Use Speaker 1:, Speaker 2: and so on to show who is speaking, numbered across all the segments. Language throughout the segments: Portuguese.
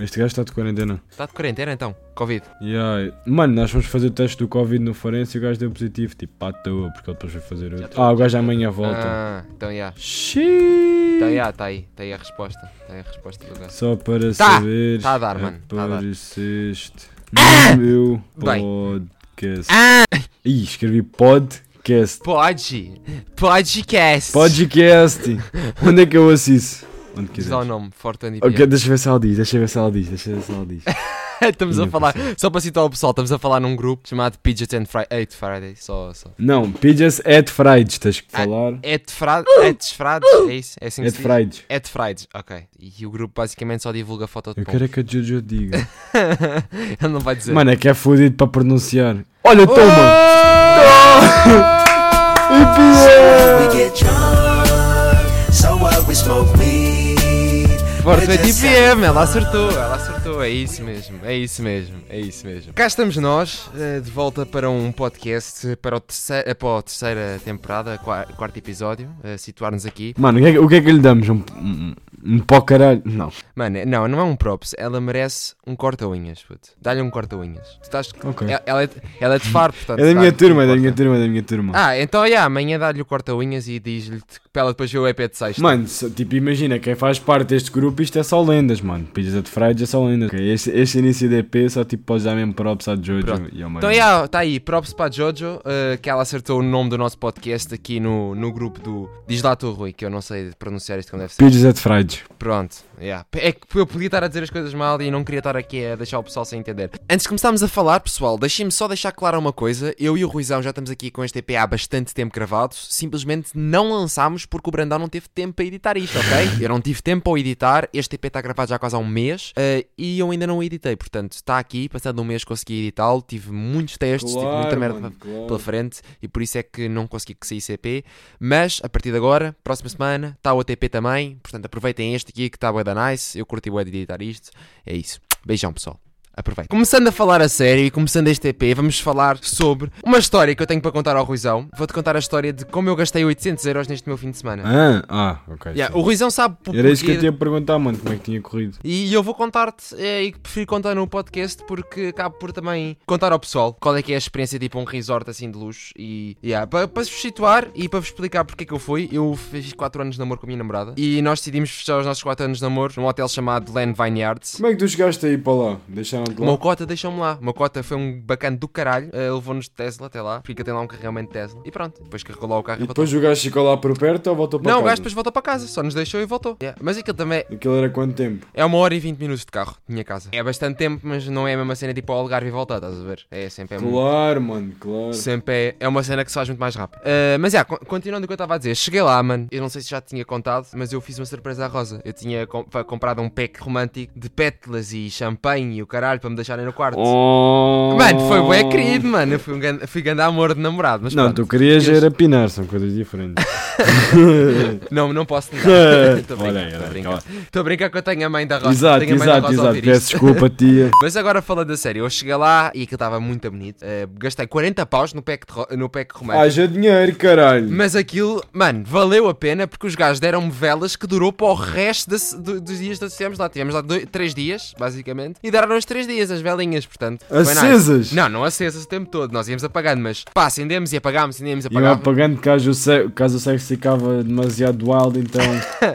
Speaker 1: Este gajo está de quarentena.
Speaker 2: Está de quarentena então? Covid.
Speaker 1: Yeah. Mano, nós fomos fazer o teste do Covid no forense e o gajo deu positivo. Tipo, pá, toa, porque ele depois foi fazer outro. Ah, o gajo amanhã volta.
Speaker 2: Ah, então já.
Speaker 1: Xiii.
Speaker 2: Então já, está aí. Está aí a resposta. Está aí a resposta do gajo.
Speaker 1: Só para
Speaker 2: Tá,
Speaker 1: saber.
Speaker 2: tá a dar, mano, tá a dar.
Speaker 1: Apareceste no meu
Speaker 2: Bem.
Speaker 1: podcast.
Speaker 2: Ah!
Speaker 1: Ih, escrevi podcast.
Speaker 2: Pode. Podcast.
Speaker 1: Podcast. Onde é que eu assisto? Onde
Speaker 2: Diz
Speaker 1: quiser.
Speaker 2: lá o nome. Forte and
Speaker 1: Ok, deixa eu ver se ela diz, deixa eu ver se ela diz, deixa eu ver se ela diz.
Speaker 2: Estamos a falar, só para citar o pessoal, estamos a falar num grupo chamado Pidget and Friday. Eight Friday, só, só.
Speaker 1: Não, Pidges at Fridays, tens que
Speaker 2: Ah,
Speaker 1: falar.
Speaker 2: Et Frades, Et Frades, é isso? É assim que
Speaker 1: At
Speaker 2: se diz?
Speaker 1: Fridays.
Speaker 2: Et Fridays, ok. E o grupo basicamente só divulga foto de
Speaker 1: Eu quero é que a Jojo diga.
Speaker 2: Ele não vai dizer.
Speaker 1: Mano, é que é fodido para pronunciar. Olha, toma!
Speaker 3: We get drunk, so what we smoke just
Speaker 2: IPM, ela acertou, ela acertou, é isso mesmo, é isso mesmo, é isso mesmo. Cá estamos nós, eh, de volta para um podcast, para, o terceiro, eh, para a terceira temporada, qua- quarto episódio, a situar-nos aqui.
Speaker 1: Mano, o que, é, que- o que é que lhe damos? Um, um, pó caralho? Não.
Speaker 2: Mano, é- não, não é um props, ela merece um corta-unhas, puto. Dá-lhe um corta-unhas. Tu estás...
Speaker 1: Ok.
Speaker 2: Ela, ela é, ela é de Faro, portanto...
Speaker 1: É da minha turma, é da minha turma, é da minha turma.
Speaker 2: Ah, então, yeah, amanhã dá-lhe o corta-unhas e diz-lhe para ela depois ver o EP de sexta.
Speaker 1: Mano, tipo, imagina, quem faz parte deste grupo, isto é só lendas, mano. Pidges at Fridays é só lendas. Ok, Este, este início de EP só tipo podes dar mesmo props à Jojo
Speaker 2: Pronto.
Speaker 1: e ao
Speaker 2: Então,
Speaker 1: Mariano.
Speaker 2: yeah, tá aí, props para a Jojo, eh, que ela acertou o nome do nosso podcast aqui no, no grupo do Diz lá tu, Rui, que eu não sei pronunciar isto como deve ser.
Speaker 1: Pidges at Fridays.
Speaker 2: Pronto, yeah. é que eu podia estar a dizer as coisas mal e não queria estar aqui a deixar o pessoal sem entender. Antes de começarmos a falar, pessoal, deixem-me só deixar claro uma coisa. Eu e o Ruizão já estamos aqui com este EP há bastante tempo gravados, simplesmente não lançámos porque o Brandão não teve tempo para editar isto, ok? Eu não tive tempo para editar, este EP está gravado já quase há um mês eh, e eu ainda não o editei, portanto está aqui, passando um mês consegui editá-lo, tive muitos testes, tive muita merda
Speaker 1: mano, claro.
Speaker 2: pela frente e por isso é que não consegui que saísse EP. Mas a partir de agora, próxima semana, está o ATP também. Portanto, aproveitem este aqui que está bué da nice. Eu curti de editar isto. É isso. Beijão, pessoal. Aproveitem. Começando a falar a sério e começando este EP, vamos falar sobre uma história que eu tenho para contar ao Ruizão. Vou-te contar a história de como eu gastei 800 euros neste meu fim de semana.
Speaker 1: Ah, ah, ok.
Speaker 2: Yeah, o Ruizão sabe por
Speaker 1: Era isso que eu tinha a perguntar, mano, como é que tinha corrido.
Speaker 2: e eu vou contar-te, é, e prefiro contar no podcast porque acabo por também contar ao pessoal qual é que é a experiência tipo um resort assim de luxo. E yeah, para, para vos situar e para vos explicar porque é que eu fui, eu fiz 4 anos de namoro com a minha namorada e nós decidimos fechar os nossos 4 anos de namoro num hotel chamado Land Vineyards.
Speaker 1: Como é que tu chegaste aí para lá? Deixaram-te
Speaker 2: O
Speaker 1: lá?
Speaker 2: cota deixou-me lá. O meu cota foi um bacana do caralho. eh, Levou-nos de Tesla até lá, porque tem lá um carregamento de Tesla. E pronto, depois carregou lá o carro
Speaker 1: E
Speaker 2: e voltou.
Speaker 1: depois o gajo ficou lá por perto ou voltou para
Speaker 2: Não, o
Speaker 1: casa?
Speaker 2: gajo depois voltou para casa, só nos deixou e voltou. Yeah, Mas aquilo também
Speaker 1: Aquilo era quanto tempo?
Speaker 2: É uma hora e 20 minutos de carro, minha casa. É bastante tempo, mas não é a mesma cena tipo ao Algarve e voltar, estás a ver? É sempre é muito-
Speaker 1: Claro, mano, claro.
Speaker 2: Sempre é, é uma cena que se faz muito mais rápido. Ah, mas já, co- continuando o que eu estava a dizer, cheguei lá, mano. Eu não sei se já tinha contado, mas eu fiz uma surpresa à Rosa. Eu tinha comprado um pack romântico de pétalas e champanhe e o caralho caralho para me deixarem no quarto.
Speaker 1: Oh.
Speaker 2: Mano, foi bem querido, mano. Eu fui, um grande, fui grande amor de namorado. Mas
Speaker 1: não,
Speaker 2: pronto,
Speaker 1: tu querias era pinar, são coisas diferentes.
Speaker 2: não, não posso negar. Estou a brincar. Estou a brincar. Que eu tenho a mãe da Rosa.
Speaker 1: Exato,
Speaker 2: tenho a mãe
Speaker 1: exato,
Speaker 2: da Rosa
Speaker 1: exato. Peço desculpa, tia.
Speaker 2: mas agora falando a sério, eu cheguei lá e aquilo estava muito bonito. Uh, gastei 40 paus no pack, de, no pack romântico.
Speaker 1: Haja dinheiro, caralho.
Speaker 2: Mas aquilo, mano, valeu a pena porque os gajos deram-me velas que durou para o resto do, dos dias que estivemos lá. Tivemos lá 3 dias, basicamente, e deram-nos 3 três dias as velinhas, portanto.
Speaker 1: Acesas?
Speaker 2: Não, não acesas o tempo todo, nós íamos apagando, mas pá, acendemos e apagámos, acendemos e
Speaker 1: apagámos.
Speaker 2: Iam
Speaker 1: apagando caso o, sexo, caso o sexo ficava demasiado wild, então.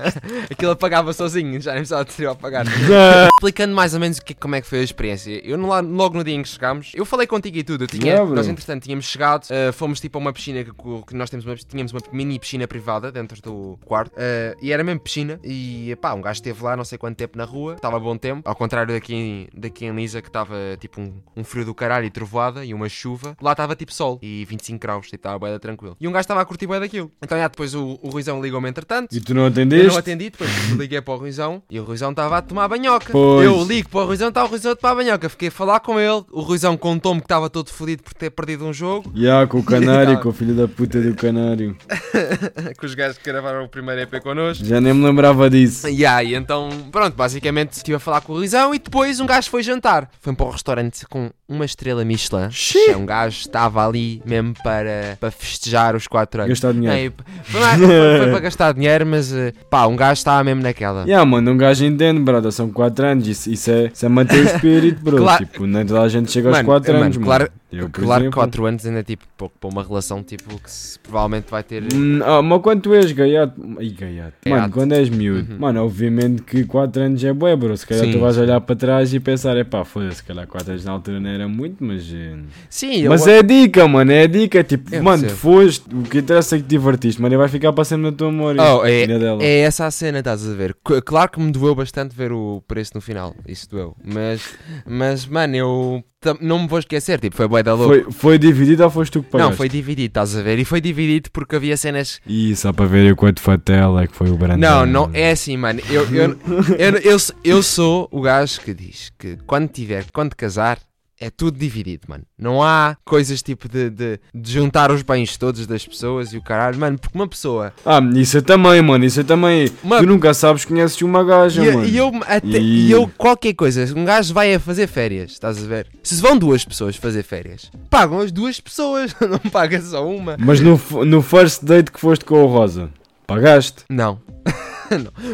Speaker 2: Aquilo apagava sozinho, já é nem precisava de a apagar. Explicando mais ou menos o que, é, como é que foi a experiência. Eu logo no dia em que chegámos, eu falei contigo e tudo, eu tinha,
Speaker 1: yeah,
Speaker 2: nós entretanto tínhamos chegado, uh, fomos tipo a uma piscina que, que nós temos uma, tínhamos uma mini piscina privada dentro do quarto uh, e era mesmo piscina e pá, um gajo esteve lá não sei quanto tempo na rua, estava bom tempo, ao contrário daqui, daqui em Lisa que estava tipo um, um frio do caralho e trovoada e uma chuva. Lá estava tipo sol e 25 graus, tipo, estava bem tranquilo. E um gajo estava a curtir bem daquilo. Então já depois o, o Ruizão ligou-me entretanto.
Speaker 1: E tu não
Speaker 2: Eu
Speaker 1: atendeste?
Speaker 2: não atendi, depois liguei para o Ruizão e o Ruizão estava a tomar banhoca.
Speaker 1: Pois.
Speaker 2: Eu ligo para o Ruizão, está o Ruizão a tomar banhoca. Fiquei a falar com ele. O Ruizão contou-me que estava todo fodido por ter perdido um jogo.
Speaker 1: Ya, com o canário,
Speaker 2: Yeah.
Speaker 1: com o filho da puta do canário.
Speaker 2: com os gajos que gravaram o primeiro EP connosco.
Speaker 1: Já nem me lembrava disso.
Speaker 2: Yeah, e então, pronto, basicamente estive a falar com o Ruizão e depois um gajo foi jantar jantar. Foi para um restaurante com uma estrela Michelin.
Speaker 1: Xiii.
Speaker 2: É um gajo que estava ali mesmo para, para festejar os 4 anos.
Speaker 1: Gastar dinheiro.
Speaker 2: Ei, foi, foi- foi para gastar dinheiro, mas eh, pá, um gajo estava mesmo naquela.
Speaker 1: Yeah, mano, um gajo entende, brother, são 4 anos, isso, isso, é, isso é manter o espírito, bro.
Speaker 2: Claro.
Speaker 1: Tipo, nem toda a gente chega aos
Speaker 2: Mano,
Speaker 1: 4
Speaker 2: mano,
Speaker 1: anos,
Speaker 2: claro-
Speaker 1: mano. Eu, por
Speaker 2: Claro que
Speaker 1: exemplo,
Speaker 2: 4 anos ainda é tipo pouco para uma relação tipo que se- provavelmente vai ter.
Speaker 1: Hum, ah, mas quando tu és gaiato, Ih, gaiato. Mano,
Speaker 2: Gaiato.
Speaker 1: quando és miúdo,
Speaker 2: Uhum.
Speaker 1: mano, obviamente que 4 anos é bué, bro. Se calhar
Speaker 2: Sim,
Speaker 1: tu vais olhar para trás e pensar, epá, foda-se, se calhar 4 anos na altura não era muito, mas. eh,
Speaker 2: Sim, eu-
Speaker 1: Mas é dica, mano, é dica. Tipo,
Speaker 2: Eu
Speaker 1: mano,
Speaker 2: percebo.
Speaker 1: foste, o que interessa é que te divertiste, mano, e vai ficar para sempre na tua memória.
Speaker 2: Oh, é, é essa a cena, estás a ver? Claro que me doeu bastante ver o preço no final, isso doeu. Mas, mas mano, eu não me vou esquecer, tipo, foi bué da louco.
Speaker 1: Foi, foi dividido ou foste tu que pagaste?
Speaker 2: Não, foi dividido, estás a ver? E foi dividido porque havia cenas.
Speaker 1: Ih, só para ver o quanto fatela é que foi o Brandão.
Speaker 2: Não, não, é assim, mano. Eu, eu, eu, eu, eu sou o gajo que diz que quando tiver, quando casar, é tudo dividido, mano. Não há coisas tipo de, de, de juntar os bens todos das pessoas e o caralho, mano, porque uma pessoa.
Speaker 1: Ah, isso eu também, mano, isso eu também.
Speaker 2: Uma-
Speaker 1: Tu nunca sabes, conheces uma gaja,
Speaker 2: E,
Speaker 1: mano.
Speaker 2: e eu, até,
Speaker 1: E-
Speaker 2: eu, qualquer coisa, um gajo vai a fazer férias, estás a ver? Se vão duas pessoas fazer férias, pagam as duas pessoas, não paga só uma.
Speaker 1: Mas no, no first date que foste com o Rosa, pagaste?
Speaker 2: Não.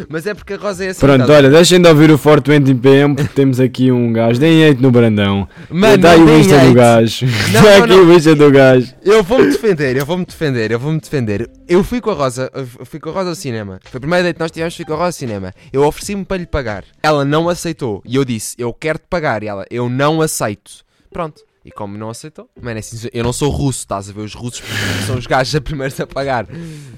Speaker 2: Mas é porque a Rosa é assim.
Speaker 1: Pronto,
Speaker 2: a-
Speaker 1: olha, deixem de ouvir o 420 PM porque temos aqui um gajo. Deem hate no Brandão.
Speaker 2: Mano,
Speaker 1: Dá aí o Insta do gajo. Dá aqui
Speaker 2: não.
Speaker 1: o Insta do gajo.
Speaker 2: Eu vou-me defender, eu vou-me defender, eu vou-me defender. Eu fui com a Rosa, eu fui com a Rosa ao cinema. Foi a primeira date que nós tivemos, fui com a Rosa ao cinema. Eu ofereci-me para lhe pagar. Ela não aceitou. E eu disse, eu quero-te pagar. E ela, eu não aceito. Pronto. E como não aceitou, mano, é assim, eu não sou russo, estás a ver? Os russos são os gajos a primeiros a pagar.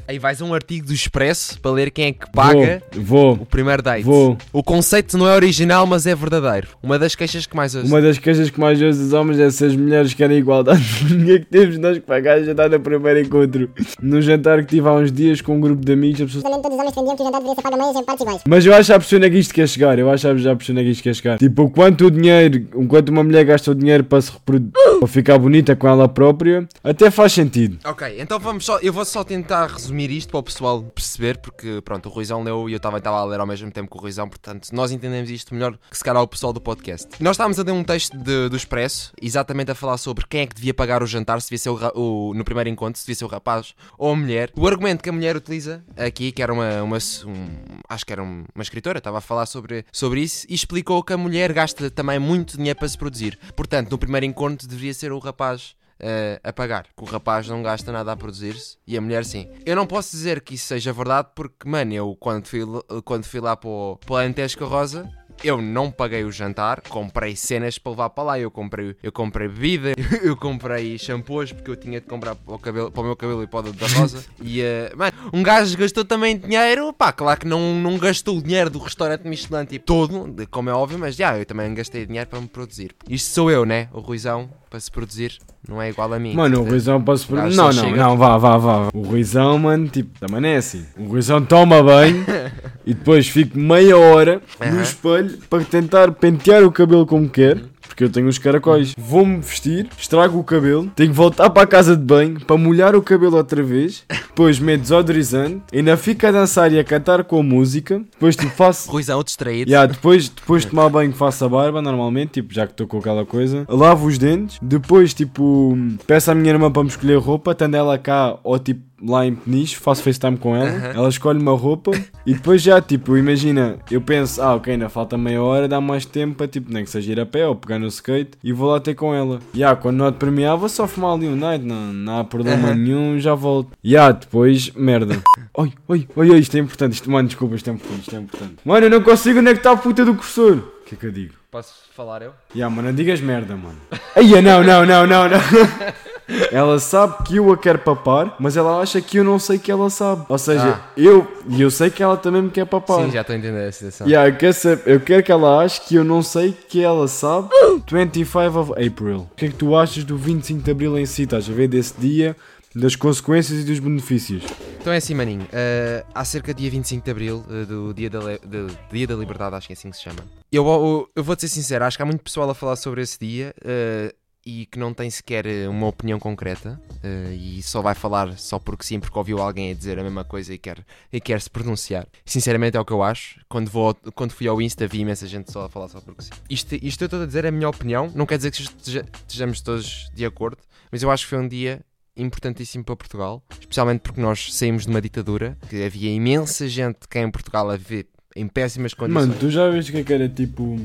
Speaker 2: Aí vais a um artigo do Expresso para ler quem é que paga
Speaker 1: Vou,
Speaker 2: o
Speaker 1: vou.
Speaker 2: primeiro date.
Speaker 1: Vou.
Speaker 2: O conceito não é original, mas é verdadeiro. Uma das queixas que mais ouço.
Speaker 1: Uma das queixas que mais ouço dos homens é se as mulheres querem igualdade. Ninguém que temos nós que pagar jantar no primeiro encontro. No jantar que tive há uns dias com um grupo de amigos,
Speaker 4: todos os homens defendiam que o jantar deveria ser pago a meias em partes iguais.
Speaker 1: Mas eu acho a onde é que isto quer chegar. Eu acho já a onde é que isto quer chegar. Tipo, o quanto o dinheiro, o quanto uma mulher gasta o dinheiro para se reproduzir, para ficar bonita com ela própria, até faz sentido.
Speaker 2: Ok, então vamos só. Eu vou só tentar resumir isto para o pessoal perceber, porque pronto, o Ruizão leu e eu também estava a ler ao mesmo tempo que o Ruizão, portanto, nós entendemos isto melhor que se calhar o pessoal do podcast. Nós estávamos a ler um texto de- do Expresso, exatamente a falar sobre quem é que devia pagar o jantar, se devia ser o, o- no primeiro encontro, se devia ser o rapaz ou a mulher. O argumento que a mulher utiliza aqui, que era uma. uma um- acho que era um- uma escritora, estava a falar sobre, sobre isso e explicou que a mulher gasta também muito dinheiro para se produzir. Portanto, no primeiro encontro deveria ser o rapaz eh, a pagar. Que o rapaz não gasta nada a produzir-se e a mulher sim. Eu não posso dizer que isso seja verdade porque, mano, eu quando fui, quando fui lá para o, para o Alentejo com a Rosa. Eu não paguei o jantar, comprei cenas para levar para lá. Eu comprei, eu comprei bebida, eu comprei shampoos porque eu tinha de comprar para o, cabelo, para o meu cabelo e para o da Rosa. E, eh, mano, um gajo gastou também dinheiro. Pá, claro que não, não gastou o dinheiro do restaurante Michelin tipo todo, como é óbvio, mas já, eu também gastei dinheiro para me produzir. Isto sou eu, né? O Ruizão, para se produzir, não é igual a mim.
Speaker 1: Mano, o Ruizão posso por...
Speaker 2: gajo
Speaker 1: Não, não, não, vá, vá, vá. O Ruizão, mano, tipo, também é assim. O Ruizão toma banho e depois fico meia hora no espelho para tentar pentear o cabelo como quer. Porque eu tenho os caracóis. Vou-me vestir, estrago o cabelo, tenho que voltar para a casa de banho para molhar o cabelo outra vez. Depois meto desodorizante, ainda fico a dançar e a cantar com a música. Depois tipo, faço
Speaker 2: Ruizão distraído.
Speaker 1: Yeah, depois, depois de tomar banho faço a barba normalmente, tipo, já que estou com aquela coisa. Lavo os dentes, depois tipo peço à minha irmã para me escolher roupa, estando ela cá ou tipo lá em Peniche, faço FaceTime com ela, ela escolhe uma roupa e depois já tipo, imagina, eu penso, ah ok, ainda falta meia hora, dá mais tempo para tipo, nem que seja ir a pé ou pegar no skate e vou lá ter com ela. E yeah, quando não te ah, vou só fumar ali um night, não, não há problema nenhum, já volto. E yeah, depois, merda. Oi, oi, oi, oi, isto é importante, isto, mano, desculpa, isto é importante, isto é importante. Mano, eu não consigo onde é que está a puta do cursor. O que é que eu digo?
Speaker 2: Posso falar eu?
Speaker 1: Ya, mano, não digas merda, mano. Aí, não, não, não, não, não. Ela sabe que eu a quero papar, mas ela acha que eu não sei que ela sabe. Ou seja,
Speaker 2: Ah.
Speaker 1: eu e eu sei que ela também me quer papar.
Speaker 2: Sim, já estou a entender a situação.
Speaker 1: Ya, eu, quero saber- eu quero que ela ache que eu não sei que ela sabe 25 of April. O que é que tu achas do 25 de Abril em si? Estás a ver desse dia, das consequências e dos benefícios?
Speaker 2: Então é assim, maninho. eh, há cerca de dia 25 de Abril, eh, do dia da, do dia da Liberdade, acho que é assim que se chama. Eu, eu, eu vou-te ser sincero, acho que há muito pessoal a falar sobre esse dia. eh, e que não tem sequer eh, uma opinião concreta eh, e só vai falar só porque sim, porque ouviu alguém a dizer a mesma coisa e quer, e quer se pronunciar. Sinceramente é o que eu acho. Quando, vou, quando fui ao Insta vi imensa gente só a falar só porque sim. Isto, isto eu estou a dizer é a minha opinião, não quer dizer que esteja- estejamos todos de acordo, mas eu acho que foi um dia importantíssimo para Portugal, especialmente porque nós saímos de uma ditadura, que havia imensa gente cá em Portugal a viver em péssimas condições.
Speaker 1: Mano, tu já viste o que é que era tipo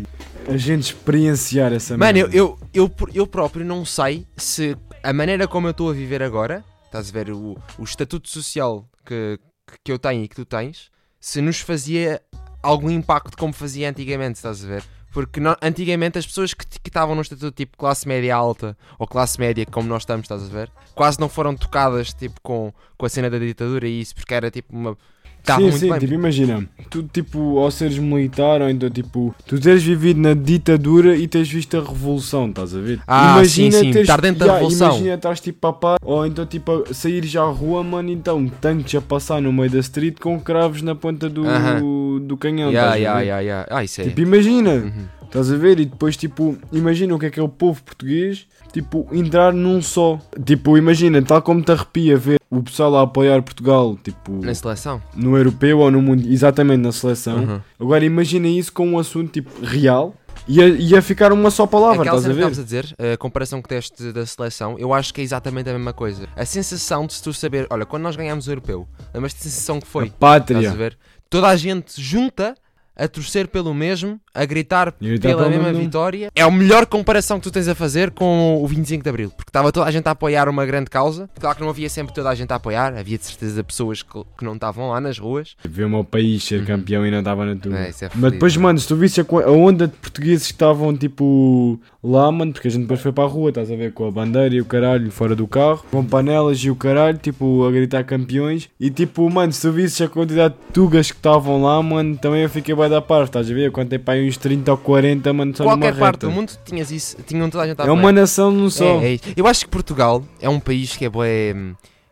Speaker 1: a gente experienciar essa
Speaker 2: Mano, eu, eu, eu, eu próprio não sei se a maneira como eu estou a viver agora, estás a ver o, o estatuto social que, que eu tenho e que tu tens, se nos fazia algum impacto como fazia antigamente, estás a ver? Porque no- antigamente as pessoas que que estavam no estatuto tipo classe média alta ou classe média, como nós estamos, estás a ver? Quase não foram tocadas tipo com, com a cena da ditadura e isso, porque era tipo uma. Estavam
Speaker 1: sim,
Speaker 2: muito
Speaker 1: sim,
Speaker 2: bem.
Speaker 1: tipo, imagina, tu tipo, ao seres militar, ou então tipo, tu teres vivido na ditadura e tens visto a revolução, estás a ver?
Speaker 2: Ah,
Speaker 1: imagina
Speaker 2: sim, sim,
Speaker 1: teres,
Speaker 2: estar dentro da
Speaker 1: Ya,
Speaker 2: revolução.
Speaker 1: Imagina estás tipo a par, ou então tipo a sair já à rua, mano, então tanques a passar no meio da street com cravos na ponta do,
Speaker 2: Aham.
Speaker 1: do canhão,
Speaker 2: Yeah,
Speaker 1: estás a
Speaker 2: yeah,
Speaker 1: ver?
Speaker 2: yeah, yeah. Ah, isso é.
Speaker 1: Tipo, imagina,
Speaker 2: Uhum.
Speaker 1: Estás a ver? E depois, tipo, imagina o que é que é o povo português, tipo, entrar num só. Tipo, imagina, tal como te arrepia ver o pessoal a apoiar Portugal, tipo,
Speaker 2: Na seleção.
Speaker 1: no europeu ou no mundo, exatamente na seleção.
Speaker 2: Uhum.
Speaker 1: Agora, imagina isso com um assunto, tipo, real. Ia, ia ficar uma só palavra,
Speaker 2: Aquela
Speaker 1: estás a
Speaker 2: que
Speaker 1: ver?
Speaker 2: estavas a dizer, a comparação que deste da seleção, eu acho que é exatamente a mesma coisa. A sensação de se tu saber, olha, quando nós ganhámos o europeu, lembras-te da sensação que foi?
Speaker 1: A
Speaker 2: Estás
Speaker 1: pátria.
Speaker 2: a ver? Toda a gente junta a torcer pelo mesmo, a gritar pela mesma vitória. É a melhor comparação que tu tens a fazer com o 25 de Abril, porque estava toda a gente a apoiar uma grande causa. Claro que não havia sempre toda a gente a apoiar, havia de certeza pessoas que, que não estavam lá nas ruas.
Speaker 1: Ver o meu país ser campeão e não estava na tua.
Speaker 2: É, é
Speaker 1: Mas depois, mano, se tu visse a, onda de portugueses que estavam tipo lá, mano, porque a gente depois foi para a rua, estás a ver, com a bandeira e o caralho fora do carro, com panelas e o caralho, tipo, a gritar campeões. E tipo, mano, se tu visses a quantidade de tugas que estavam lá, mano, também eu fiquei bem da parte, estás a ver? Eu contei para aí uns 30 ou 40, mano, só
Speaker 2: Qualquer parte
Speaker 1: reta.
Speaker 2: do mundo tinhas isso, tinham toda a gente a
Speaker 1: É uma nação num só.
Speaker 2: É, é. Eu acho que Portugal é um país que é bué,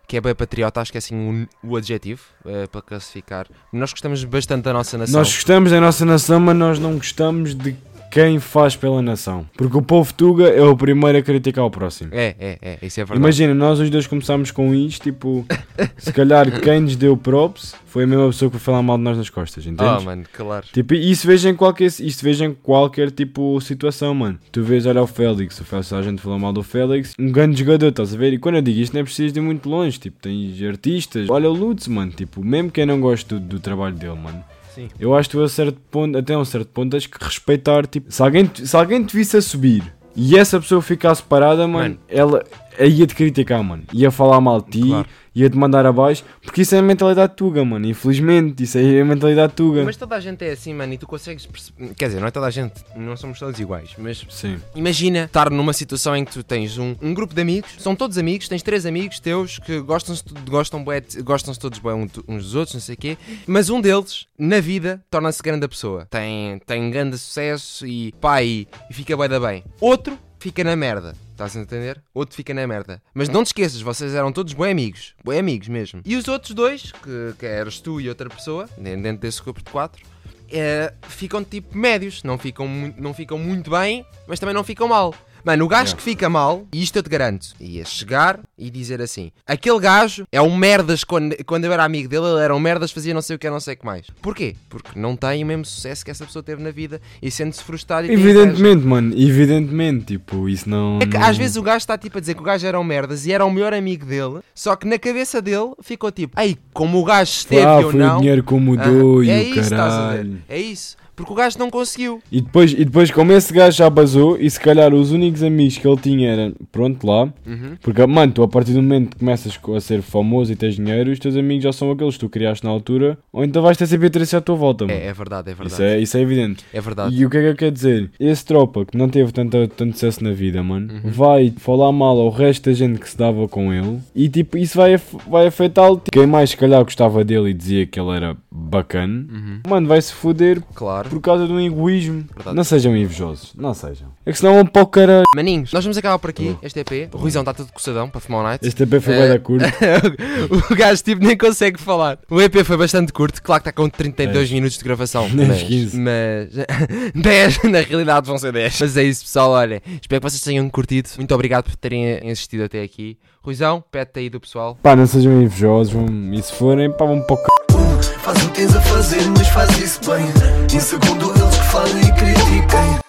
Speaker 2: que é bué patriota, acho que é assim o, o adjetivo eh, para classificar. Nós gostamos bastante da nossa nação.
Speaker 1: Nós gostamos da nossa nação, mas nós não gostamos de quem faz pela nação. Porque o povo Tuga é o primeiro a criticar o próximo.
Speaker 2: É, é, é, isso é verdade.
Speaker 1: Imagina, nós os dois começámos com isto, tipo, se calhar quem nos deu props foi a mesma pessoa que foi falar mal de nós nas costas,
Speaker 2: Ah,
Speaker 1: entendes?
Speaker 2: mano, claro.
Speaker 1: Tipo, isso veja em qualquer, isto veja em qualquer tipo situação, mano. Tu vês, olha o Félix, o Félix, a gente falou mal do Félix, um grande jogador, estás a ver? E quando eu digo isto, não é preciso de ir muito longe, tipo, tens artistas, olha o Lutz, mano, tipo, mesmo quem não gosta do, do trabalho dele, mano.
Speaker 2: Sim.
Speaker 1: Eu acho que tu a certo ponto, até a um certo ponto, tens que respeitar, tipo, se alguém, te- se alguém te visse a subir e essa pessoa ficasse parada, mano,
Speaker 2: Mano.
Speaker 1: ela ia te criticar, mano, ia falar mal de ti,
Speaker 2: Claro.
Speaker 1: ia te mandar abaixo, porque isso é a mentalidade tuga, mano, infelizmente, isso é a mentalidade tuga.
Speaker 2: Mas toda a gente é assim, mano, e tu consegues perceber. Quer dizer, não é toda a gente, não somos todos iguais, mas
Speaker 1: Sim.
Speaker 2: imagina estar numa situação em que tu tens um, um grupo de amigos, são todos amigos, tens três amigos teus que gostam-se gostam, gostam-se todos bem uns dos outros, não sei o quê, mas um deles, na vida, torna-se grande a pessoa. Tem, tem grande sucesso e pai e fica bem da bem. Outro fica na merda. Estás a entender? Outro fica na merda. Mas não te esqueças, vocês eram todos bem amigos. Bem amigos mesmo. E os outros dois, que, que eras tu e outra pessoa, dentro desse grupo de quatro, é, ficam tipo médios, não ficam, não ficam muito bem, mas também não ficam mal. Mano, o gajo que fica mal, e isto eu te garanto, ia chegar e dizer assim: aquele gajo é um merdas quando, quando eu era amigo dele, ele era um merdas, fazia não sei o que, não sei o que mais. Porquê? Porque não tem o mesmo sucesso que essa pessoa teve na vida e sente-se frustrado e tem.
Speaker 1: Evidentemente, mano, evidentemente, tipo, isso não...
Speaker 2: É que
Speaker 1: não-
Speaker 2: às vezes o gajo está tipo a dizer que o gajo era um merdas e era o melhor amigo dele, só que na cabeça dele ficou tipo, ei, como o gajo esteve
Speaker 1: ah,
Speaker 2: ou
Speaker 1: foi
Speaker 2: não.
Speaker 1: o dinheiro que o mudou
Speaker 2: Ah,
Speaker 1: e
Speaker 2: é
Speaker 1: o
Speaker 2: isso, estás a ver?
Speaker 1: caralho.
Speaker 2: É isso. Porque o gajo não conseguiu.
Speaker 1: E depois, e depois, como esse gajo já basou, e se calhar os únicos amigos que ele tinha eram, pronto, lá,
Speaker 2: Uhum.
Speaker 1: porque, mano, tu a partir do momento que começas co- a ser famoso e tens dinheiro, os teus amigos já são aqueles que tu criaste na altura, ou então vais ter sempre interesse à tua volta, mano.
Speaker 2: É, é verdade, é verdade.
Speaker 1: isso, é, isso é evidente.
Speaker 2: É verdade.
Speaker 1: E o que é que eu quero dizer? Esse tropa que não teve tanto, tanto sucesso na vida, mano,
Speaker 2: Uhum.
Speaker 1: vai falar mal ao resto da gente que se dava com ele e tipo, isso vai, vai afetá-lo. Quem mais se calhar gostava dele e dizia que ele era bacana,
Speaker 2: Uhum.
Speaker 1: mano, vai se foder
Speaker 2: Claro. Claro.
Speaker 1: por causa de um egoísmo.
Speaker 2: Verdade.
Speaker 1: Não sejam invejosos, não sejam. É que senão vão para o caralho.
Speaker 2: Maninhos, nós vamos acabar por aqui, este EP. O Ruizão está todo coçadão para fumar um night.
Speaker 1: Este EP foi
Speaker 2: Eh,
Speaker 1: bem da curta.
Speaker 2: o gajo tipo nem consegue falar. O EP foi bastante curto, claro que está com 32 minutos de gravação.
Speaker 1: Nem
Speaker 2: mas,
Speaker 1: 15.
Speaker 2: mas 10 na realidade vão ser 10. Mas é isso, pessoal. Olha, espero que vocês tenham curtido. Muito obrigado por terem assistido até aqui. Ruizão, pede aí do pessoal.
Speaker 1: Pá, não sejam invejosos, vão- e se forem, pá, vão para o caralho.
Speaker 3: Faz o que tens a fazer, mas faz isso bem. Em segundo, eles que falem e critiquem.